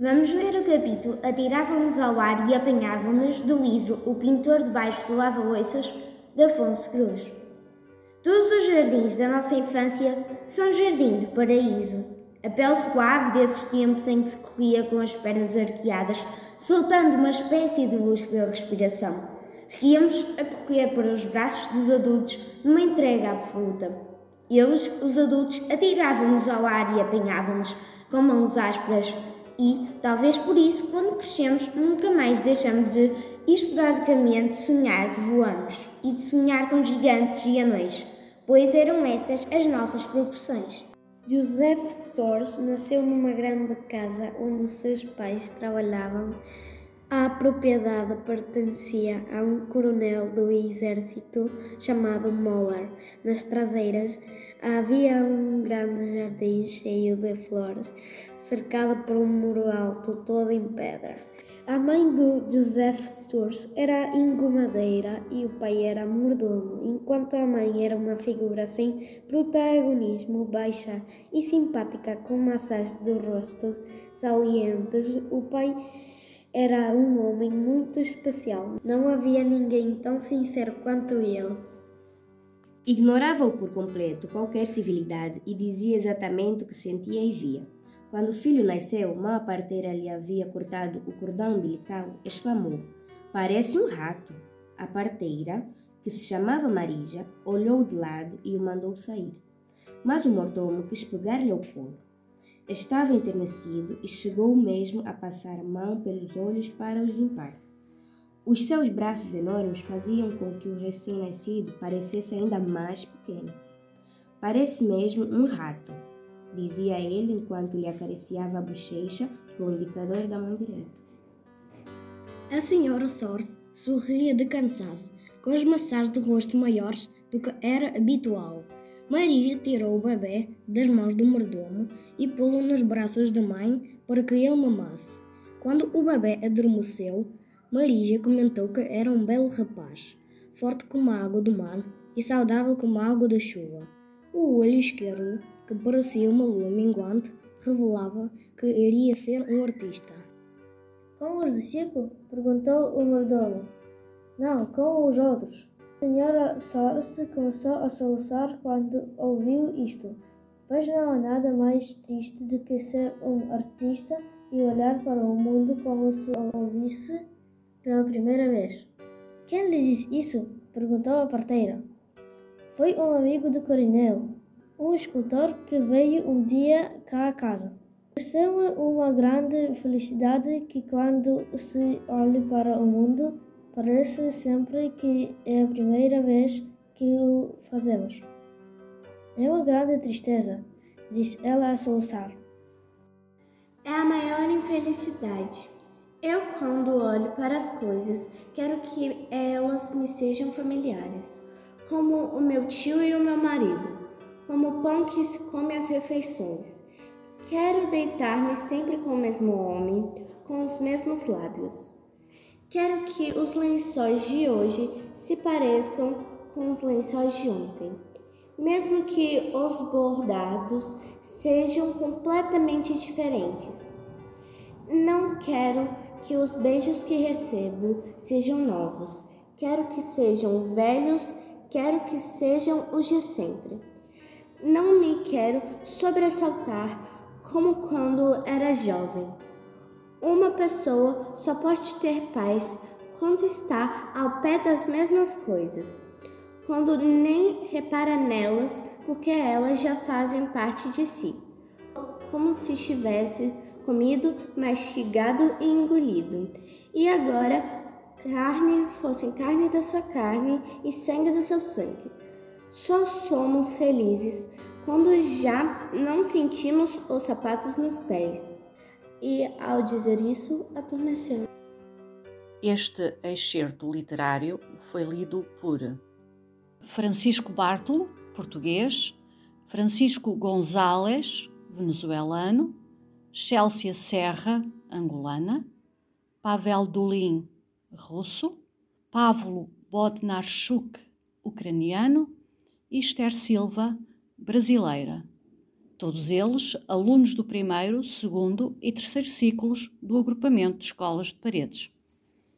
Vamos ler o capítulo Atiravam-nos ao ar e apanhavam-nos do livro O Pintor debaixo do lava-loiças de Afonso Cruz. Todos os jardins da nossa infância são jardim de paraíso. A pele suave desses tempos em que se corria com as pernas arqueadas, soltando uma espécie de luz pela respiração. Ríamos a correr para os braços dos adultos numa entrega absoluta. Eles, os adultos, atiravam-nos ao ar e apanhavam-nos com mãos ásperas. E, talvez por isso, quando crescemos, nunca mais deixamos de esporadicamente sonhar que voamos e de sonhar com gigantes e anões, pois eram essas as nossas proporções. Joseph Soares nasceu numa grande casa onde seus pais trabalhavam. A propriedade pertencia a um coronel do exército chamado Moller. Nas traseiras havia um grande jardim cheio de flores, cercado por um muro alto todo em pedra. A mãe do Joseph Sturz era engomadeira e o pai era mordomo, enquanto a mãe era uma figura sem protagonismo, baixa e simpática, com massas de rostos salientes. O pai era um homem muito especial. Não havia ninguém tão sincero quanto ele. Ignorava-o por completo qualquer civilidade e dizia exatamente o que sentia e via. Quando o filho nasceu, mal a parteira lhe havia cortado o cordão umbilical, exclamou: Parece um rato. A parteira, que se chamava Marija, olhou de lado e o mandou sair. Mas o mordomo quis pegar-lhe ao colo. Estava enternecido e chegou mesmo a passar a mão pelos olhos para os limpar. Os seus braços enormes faziam com que o recém-nascido parecesse ainda mais pequeno. Parece mesmo um rato, dizia ele enquanto lhe acariciava a bochecha com o indicador da mão direita. A senhora Source sorria de cansaço, com as maçãs do rosto maiores do que era habitual. Maria tirou o bebê das mãos do mordomo e pô-lo nos braços da mãe para que ele mamasse. Quando o bebê adormeceu, Maria comentou que era um belo rapaz, forte como a água do mar e saudável como a água da chuva. O olho esquerdo que parecia uma lua minguante, revelava que iria ser um artista. Com os de perguntou o mordomo. Não, com os outros. Senhora Sorce começou a soluçar quando ouviu isto, pois não há nada mais triste do que ser um artista e olhar para o mundo como se o ouvisse pela primeira vez. Quem lhe disse isso? perguntou a parteira. Foi um amigo do coronel, um escultor que veio um dia cá a casa. Pareceu-me uma grande felicidade que quando se olha para o mundo parece sempre que é a primeira vez que o fazemos. É uma grande tristeza, disse ela a soluçar. É a maior infelicidade. Eu, quando olho para as coisas, quero que elas me sejam familiares, como o meu tio e o meu marido como o pão que se come às refeições. Quero deitar-me sempre com o mesmo homem, com os mesmos lábios. Quero que os lençóis de hoje se pareçam com os lençóis de ontem, mesmo que os bordados sejam completamente diferentes. Não quero que os beijos que recebo sejam novos. Quero que sejam velhos, quero que sejam os de sempre. Não me quero sobressaltar como quando era jovem. Uma pessoa só pode ter paz quando está ao pé das mesmas coisas, quando nem repara nelas porque elas já fazem parte de si, como se estivesse comido, mastigado e engolido. E agora carne fosse carne da sua carne e sangue do seu sangue. Só somos felizes quando já não sentimos os sapatos nos pés. E ao dizer isso, adormeceu. Este excerto literário foi lido por Francisco Bartolo, português, Francisco González, venezuelano, Chelsea Serra, angolana, Pavel Dulin, russo, Pavlo Bodnarchuk, ucraniano, Esther Silva, brasileira. Todos eles alunos do primeiro, segundo e terceiro ciclos do agrupamento de escolas de paredes.